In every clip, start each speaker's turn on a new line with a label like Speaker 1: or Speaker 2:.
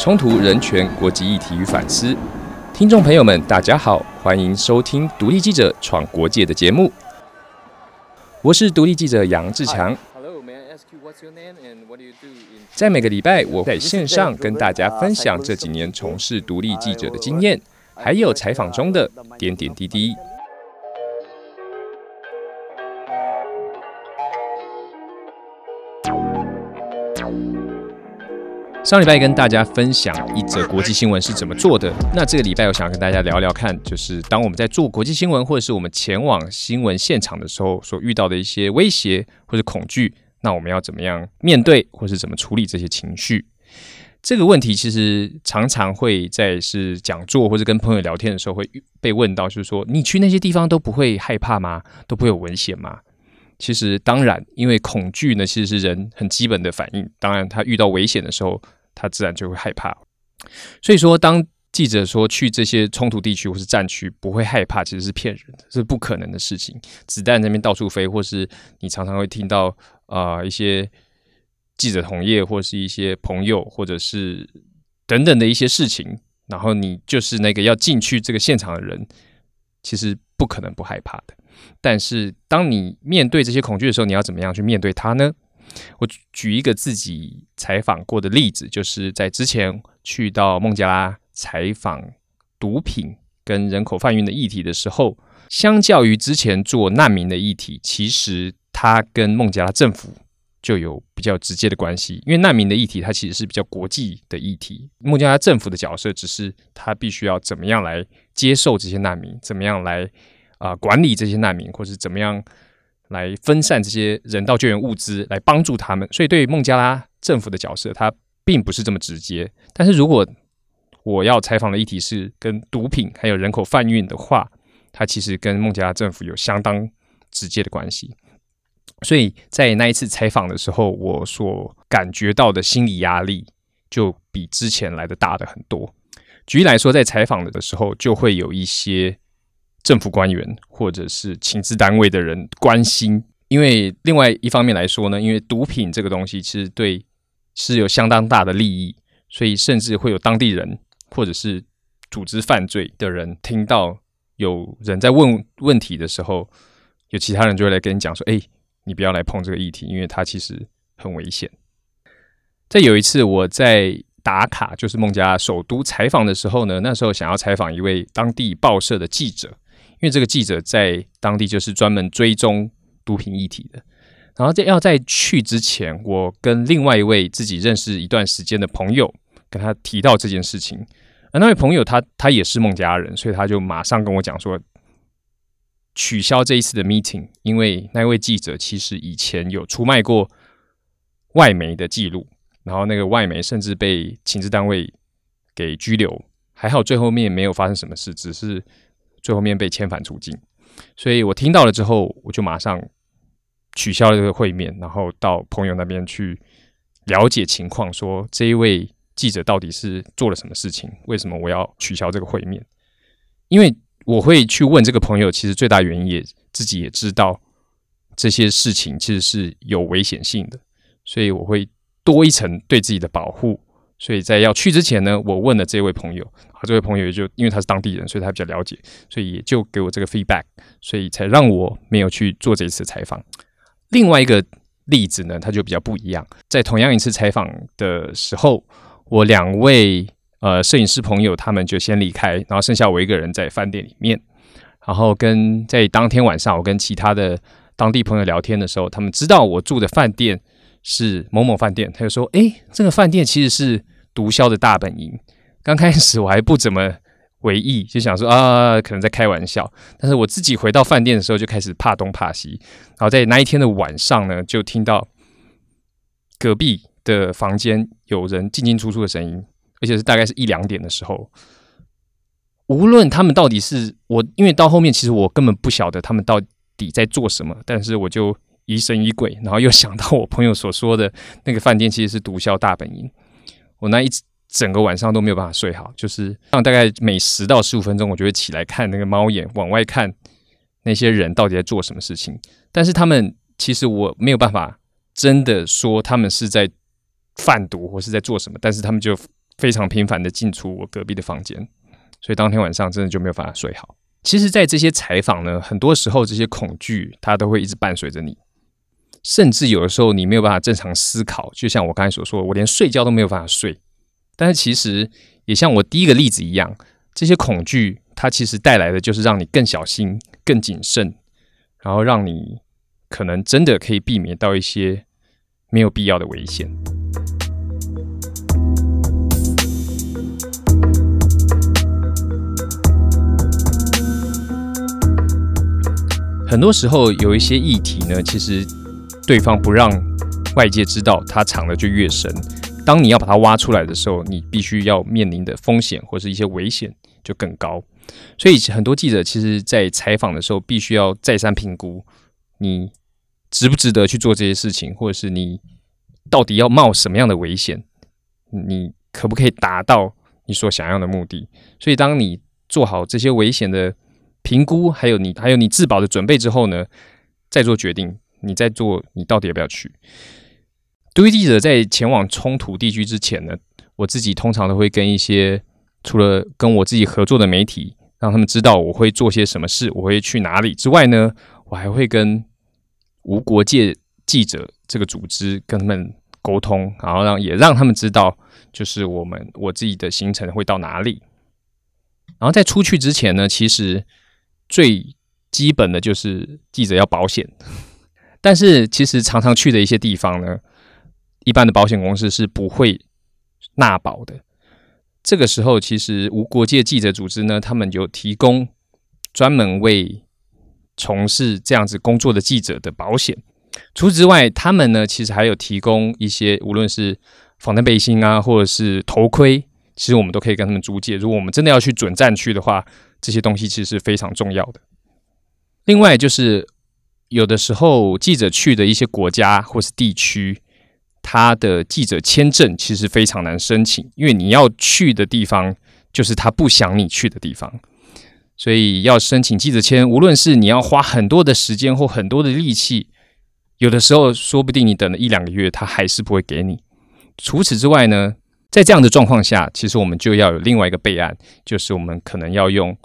Speaker 1: 冲突、人权、国际议题与反思。听众朋友们，大家好，欢迎收听独立记者闯国界的节目。我是独立记者杨志强。在每个礼拜，我在线上跟大家分享这几年从事独立记者的经验，还有采访中的点点滴滴。上礼拜跟大家分享一则国际新闻是怎么做的。那这个礼拜我想跟大家聊聊看，就是当我们在做国际新闻，或者是我们前往新闻现场的时候，所遇到的一些威胁或者恐惧，那我们要怎么样面对，或是怎么处理这些情绪？这个问题其实常常会在是讲座或者跟朋友聊天的时候会被问到，就是说你去那些地方都不会害怕吗？都不会有危险吗？其实当然，因为恐惧呢，其实是人很基本的反应。当然，他遇到危险的时候，他自然就会害怕。所以说，当记者说去这些冲突地区或是战区不会害怕，其实是骗人的，是不可能的事情。子弹那边到处飞，或是你常常会听到啊一些记者同业或是一些朋友，或者是等等的一些事情，然后你就是那个要进去这个现场的人，其实不可能不害怕的。但是，当你面对这些恐惧的时候，你要怎么样去面对它呢？我举一个自己采访过的例子，就是在之前去到孟加拉采访毒品跟人口贩运的议题的时候，相较于之前做难民的议题，其实它跟孟加拉政府就有比较直接的关系。因为难民的议题，它其实是比较国际的议题，孟加拉政府的角色只是他必须要怎么样来接受这些难民，怎么样来。啊，管理这些难民，或是怎么样来分散这些人道救援物资，来帮助他们。所以，对孟加拉政府的角色，它并不是这么直接。但是如果我要采访的议题是跟毒品还有人口贩运的话，它其实跟孟加拉政府有相当直接的关系。所以在那一次采访的时候，我所感觉到的心理压力就比之前来的大的很多。举例来说，在采访的时候，就会有一些。政府官员或者是情治单位的人关心，因为另外一方面来说呢，因为毒品这个东西其实对是有相当大的利益，所以甚至会有当地人或者是组织犯罪的人听到有人在问问题的时候，有其他人就会来跟你讲说：“哎，你不要来碰这个议题，因为它其实很危险。”在有一次我在。打卡就是孟加拉首都采访的时候呢，那时候想要采访一位当地报社的记者，因为这个记者在当地就是专门追踪毒品议题的。然后在要在去之前，我跟另外一位自己认识一段时间的朋友跟他提到这件事情，而那位朋友他他也是孟加人，所以他就马上跟我讲说，取消这一次的 meeting，因为那位记者其实以前有出卖过外媒的记录。然后那个外媒甚至被情治单位给拘留，还好最后面没有发生什么事，只是最后面被遣返出境。所以我听到了之后，我就马上取消了这个会面，然后到朋友那边去了解情况，说这一位记者到底是做了什么事情，为什么我要取消这个会面？因为我会去问这个朋友，其实最大原因也自己也知道这些事情其实是有危险性的，所以我会。多一层对自己的保护，所以在要去之前呢，我问了这位朋友，啊，这位朋友也就因为他是当地人，所以他比较了解，所以也就给我这个 feedback，所以才让我没有去做这一次采访。另外一个例子呢，他就比较不一样，在同样一次采访的时候，我两位呃摄影师朋友他们就先离开，然后剩下我一个人在饭店里面，然后跟在当天晚上我跟其他的当地朋友聊天的时候，他们知道我住的饭店。是某某饭店，他就说：“哎，这个饭店其实是毒枭的大本营。”刚开始我还不怎么为意，就想说啊，可能在开玩笑。但是我自己回到饭店的时候，就开始怕东怕西。然后在那一天的晚上呢，就听到隔壁的房间有人进进出出的声音，而且是大概是一两点的时候。无论他们到底是我，因为到后面其实我根本不晓得他们到底在做什么，但是我就。疑神疑鬼，然后又想到我朋友所说的那个饭店其实是毒枭大本营。我那一整个晚上都没有办法睡好，就是大概每十到十五分钟，我就会起来看那个猫眼，往外看那些人到底在做什么事情。但是他们其实我没有办法真的说他们是在贩毒或是在做什么，但是他们就非常频繁的进出我隔壁的房间，所以当天晚上真的就没有办法睡好。其实，在这些采访呢，很多时候这些恐惧它都会一直伴随着你，甚至有的时候你没有办法正常思考。就像我刚才所说，我连睡觉都没有办法睡。但是其实也像我第一个例子一样，这些恐惧它其实带来的就是让你更小心、更谨慎，然后让你可能真的可以避免到一些没有必要的危险。很多时候有一些议题呢，其实对方不让外界知道，它藏的就越深。当你要把它挖出来的时候，你必须要面临的风险或是一些危险就更高。所以很多记者其实，在采访的时候，必须要再三评估你值不值得去做这些事情，或者是你到底要冒什么样的危险，你可不可以达到你所想要的目的。所以，当你做好这些危险的。评估还有你还有你自保的准备之后呢，再做决定。你在做，你到底要不要去？独立记者在前往冲突地区之前呢，我自己通常都会跟一些除了跟我自己合作的媒体，让他们知道我会做些什么事，我会去哪里之外呢，我还会跟无国界记者这个组织跟他们沟通，然后让也让他们知道，就是我们我自己的行程会到哪里。然后在出去之前呢，其实。最基本的就是记者要保险，但是其实常常去的一些地方呢，一般的保险公司是不会纳保的。这个时候，其实无国界记者组织呢，他们有提供专门为从事这样子工作的记者的保险。除此之外，他们呢，其实还有提供一些，无论是防弹背心啊，或者是头盔，其实我们都可以跟他们租借。如果我们真的要去准战区的话，这些东西其实是非常重要的。另外，就是有的时候记者去的一些国家或是地区，他的记者签证其实非常难申请，因为你要去的地方就是他不想你去的地方，所以要申请记者签，无论是你要花很多的时间或很多的力气，有的时候说不定你等了一两个月，他还是不会给你。除此之外呢，在这样的状况下，其实我们就要有另外一个备案，就是我们可能要用。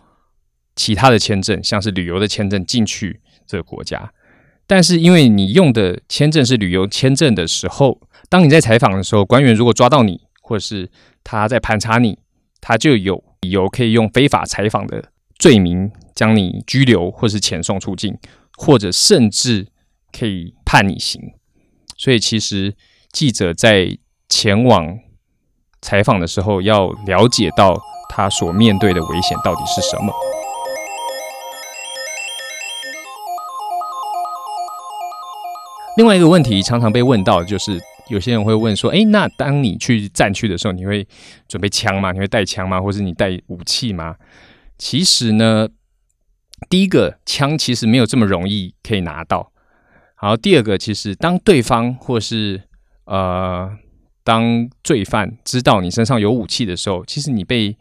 Speaker 1: 其他的签证，像是旅游的签证进去这个国家，但是因为你用的签证是旅游签证的时候，当你在采访的时候，官员如果抓到你，或者是他在盘查你，他就有理由可以用非法采访的罪名将你拘留，或是遣送出境，或者甚至可以判你刑。所以，其实记者在前往采访的时候，要了解到他所面对的危险到底是什么。另外一个问题常常被问到，就是有些人会问说：“哎，那当你去战区的时候，你会准备枪吗？你会带枪吗？或者你带武器吗？”其实呢，第一个枪其实没有这么容易可以拿到。好，第二个，其实当对方或是呃当罪犯知道你身上有武器的时候，其实你被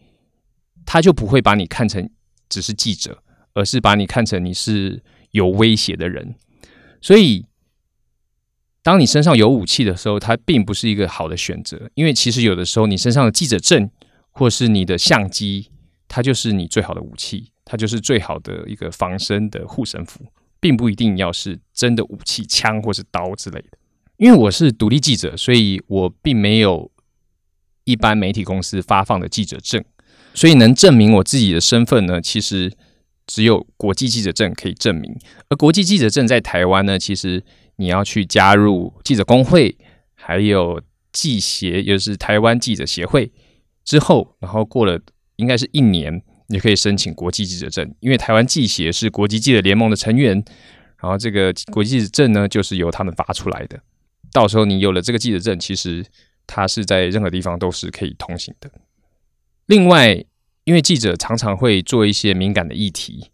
Speaker 1: 他就不会把你看成只是记者，而是把你看成你是有威胁的人，所以。当你身上有武器的时候，它并不是一个好的选择，因为其实有的时候你身上的记者证或是你的相机，它就是你最好的武器，它就是最好的一个防身的护身符，并不一定要是真的武器，枪或是刀之类的。因为我是独立记者，所以我并没有一般媒体公司发放的记者证，所以能证明我自己的身份呢，其实只有国际记者证可以证明。而国际记者证在台湾呢，其实。你要去加入记者工会，还有记协，也就是台湾记者协会之后，然后过了应该是一年，你可以申请国际记者证。因为台湾记协是国际记者联盟的成员，然后这个国际记者证呢，就是由他们发出来的。到时候你有了这个记者证，其实它是在任何地方都是可以通行的。另外，因为记者常常会做一些敏感的议题。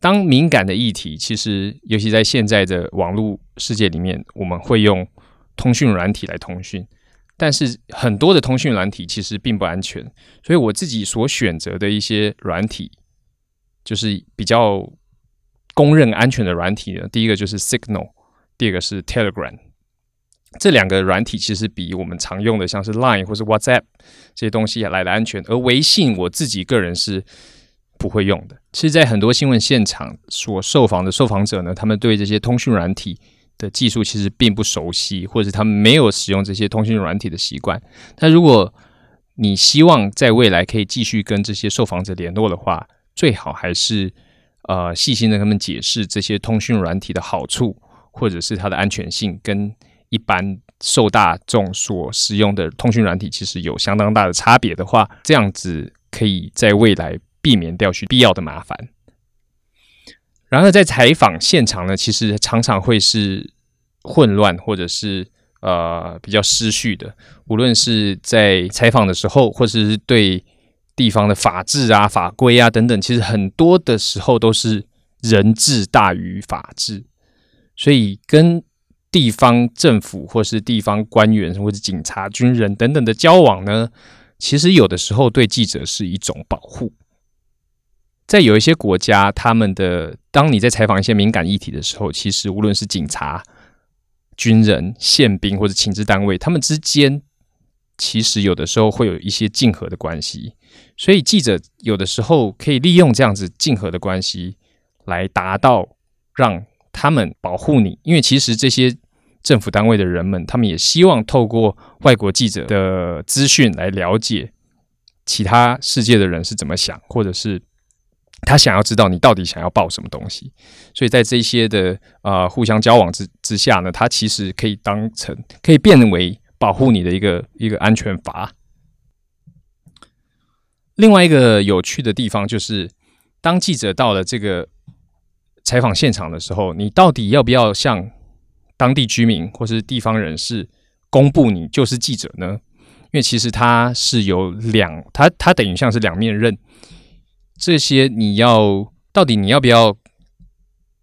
Speaker 1: 当敏感的议题，其实尤其在现在的网络世界里面，我们会用通讯软体来通讯，但是很多的通讯软体其实并不安全，所以我自己所选择的一些软体，就是比较公认安全的软体呢。第一个就是 Signal，第二个是 Telegram。这两个软体其实比我们常用的像是 Line 或是 WhatsApp 这些东西来的安全，而微信我自己个人是不会用的。其实，在很多新闻现场所受访的受访者呢，他们对这些通讯软体的技术其实并不熟悉，或者他们没有使用这些通讯软体的习惯。那如果你希望在未来可以继续跟这些受访者联络的话，最好还是呃细心的跟他们解释这些通讯软体的好处，或者是它的安全性跟。一般受大众所使用的通讯软体，其实有相当大的差别的话，这样子可以在未来避免掉去必要的麻烦。然而，在采访现场呢，其实常常会是混乱，或者是呃比较失序的。无论是在采访的时候，或者是对地方的法制啊、法规啊等等，其实很多的时候都是人治大于法治，所以跟。地方政府或是地方官员或者警察、军人等等的交往呢，其实有的时候对记者是一种保护。在有一些国家，他们的当你在采访一些敏感议题的时候，其实无论是警察、军人、宪兵或者情治单位，他们之间其实有的时候会有一些竞合的关系，所以记者有的时候可以利用这样子竞合的关系来达到让。他们保护你，因为其实这些政府单位的人们，他们也希望透过外国记者的资讯来了解其他世界的人是怎么想，或者是他想要知道你到底想要报什么东西。所以在这些的呃互相交往之之下呢，它其实可以当成可以变为保护你的一个一个安全阀。另外一个有趣的地方就是，当记者到了这个。采访现场的时候，你到底要不要向当地居民或是地方人士公布你就是记者呢？因为其实它是有两，它它等于像是两面刃。这些你要到底你要不要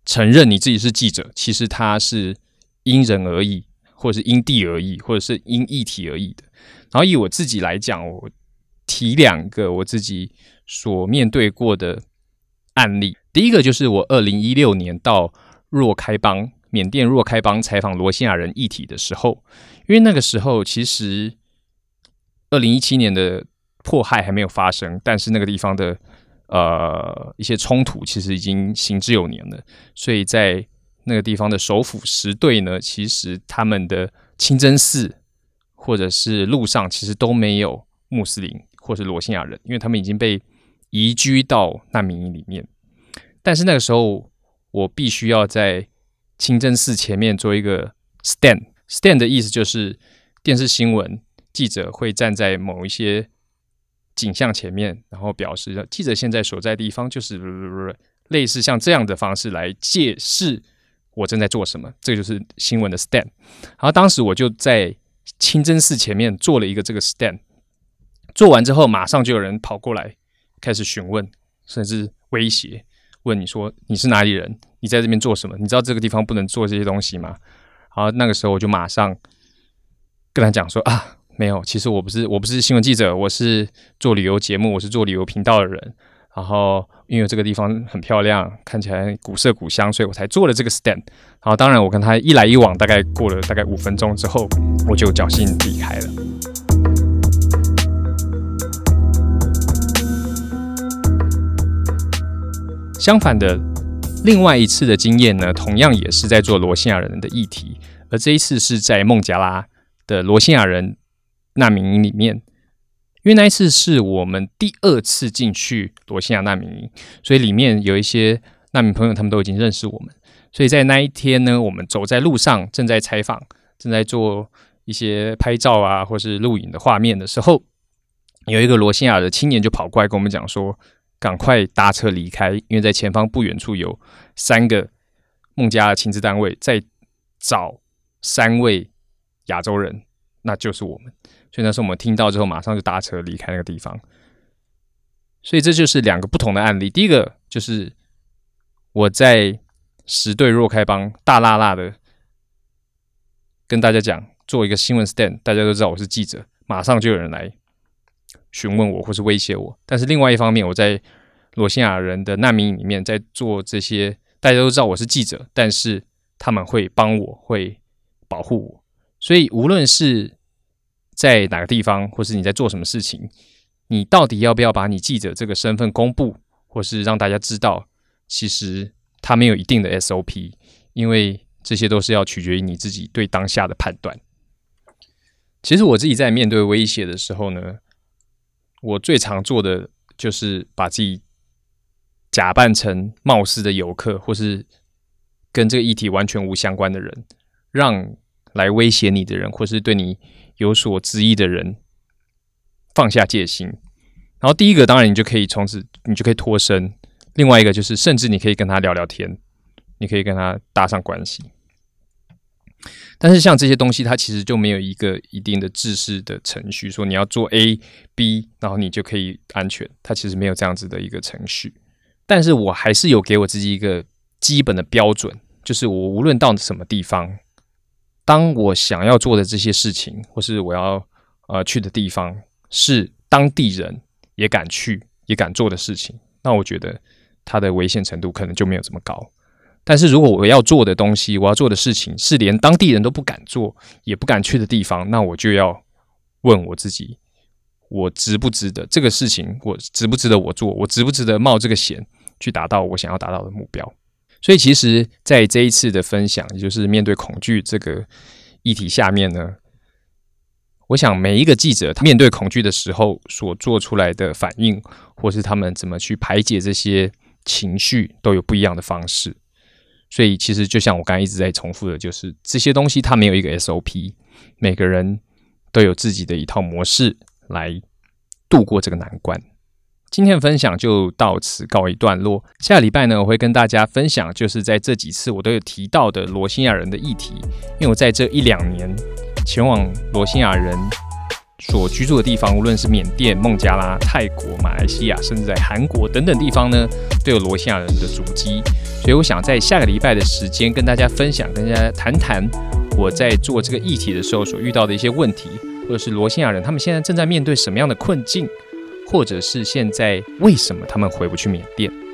Speaker 1: 承认你自己是记者？其实它是因人而异，或者是因地而异，或者是因议题而异的。然后以我自己来讲，我提两个我自己所面对过的案例。第一个就是我二零一六年到若开邦缅甸若开邦采访罗兴亚人议题的时候，因为那个时候其实二零一七年的迫害还没有发生，但是那个地方的呃一些冲突其实已经行之有年了，所以在那个地方的首府石队呢，其实他们的清真寺或者是路上其实都没有穆斯林或是罗兴亚人，因为他们已经被移居到难民营里面。但是那个时候，我必须要在清真寺前面做一个 stand。stand 的意思就是电视新闻记者会站在某一些景象前面，然后表示记者现在所在地方就是类似像这样的方式来解释我正在做什么。这就是新闻的 stand。然后当时我就在清真寺前面做了一个这个 stand。做完之后，马上就有人跑过来开始询问，甚至威胁。问你说你是哪里人？你在这边做什么？你知道这个地方不能做这些东西吗？然后，那个时候我就马上跟他讲说啊，没有，其实我不是，我不是新闻记者，我是做旅游节目，我是做旅游频道的人。然后因为这个地方很漂亮，看起来古色古香，所以我才做了这个 stand。然后当然我跟他一来一往，大概过了大概五分钟之后，我就侥幸离开了。相反的，另外一次的经验呢，同样也是在做罗兴亚人的议题，而这一次是在孟加拉的罗兴亚人难民营里面。因为那一次是我们第二次进去罗兴亚难民营，所以里面有一些难民朋友，他们都已经认识我们。所以在那一天呢，我们走在路上，正在采访，正在做一些拍照啊，或是录影的画面的时候，有一个罗兴亚的青年就跑过来跟我们讲说。赶快搭车离开，因为在前方不远处有三个孟加拉亲自单位在找三位亚洲人，那就是我们。所以那时候我们听到之后，马上就搭车离开那个地方。所以这就是两个不同的案例。第一个就是我在十队若开帮大辣辣的跟大家讲，做一个新闻 stand，大家都知道我是记者，马上就有人来。询问我或是威胁我，但是另外一方面，我在罗兴亚人的难民营里面在做这些，大家都知道我是记者，但是他们会帮我，会保护我，所以无论是在哪个地方，或是你在做什么事情，你到底要不要把你记者这个身份公布，或是让大家知道，其实它没有一定的 SOP，因为这些都是要取决于你自己对当下的判断。其实我自己在面对威胁的时候呢，我最常做的就是把自己假扮成貌似的游客，或是跟这个议题完全无相关的人，让来威胁你的人，或是对你有所质疑的人放下戒心。然后第一个，当然你就可以从此你就可以脱身；另外一个就是，甚至你可以跟他聊聊天，你可以跟他搭上关系。但是像这些东西，它其实就没有一个一定的制式的程序，说你要做 A、B，然后你就可以安全。它其实没有这样子的一个程序。但是我还是有给我自己一个基本的标准，就是我无论到什么地方，当我想要做的这些事情，或是我要呃去的地方，是当地人也敢去、也敢做的事情，那我觉得它的危险程度可能就没有这么高。但是如果我要做的东西，我要做的事情是连当地人都不敢做、也不敢去的地方，那我就要问我自己：我值不值得这个事情？我值不值得我做？我值不值得冒这个险去达到我想要达到的目标？所以，其实，在这一次的分享，也就是面对恐惧这个议题下面呢，我想每一个记者他面对恐惧的时候所做出来的反应，或是他们怎么去排解这些情绪，都有不一样的方式。所以，其实就像我刚才一直在重复的，就是这些东西它没有一个 SOP，每个人都有自己的一套模式来度过这个难关。今天的分享就到此告一段落。下个礼拜呢，我会跟大家分享，就是在这几次我都有提到的罗兴亚人的议题，因为我在这一两年前往罗兴亚人。所居住的地方，无论是缅甸、孟加拉、泰国、马来西亚，甚至在韩国等等地方呢，都有罗兴亚人的足迹。所以，我想在下个礼拜的时间跟大家分享，跟大家谈谈我在做这个议题的时候所遇到的一些问题，或者是罗兴亚人他们现在正在面对什么样的困境，或者是现在为什么他们回不去缅甸。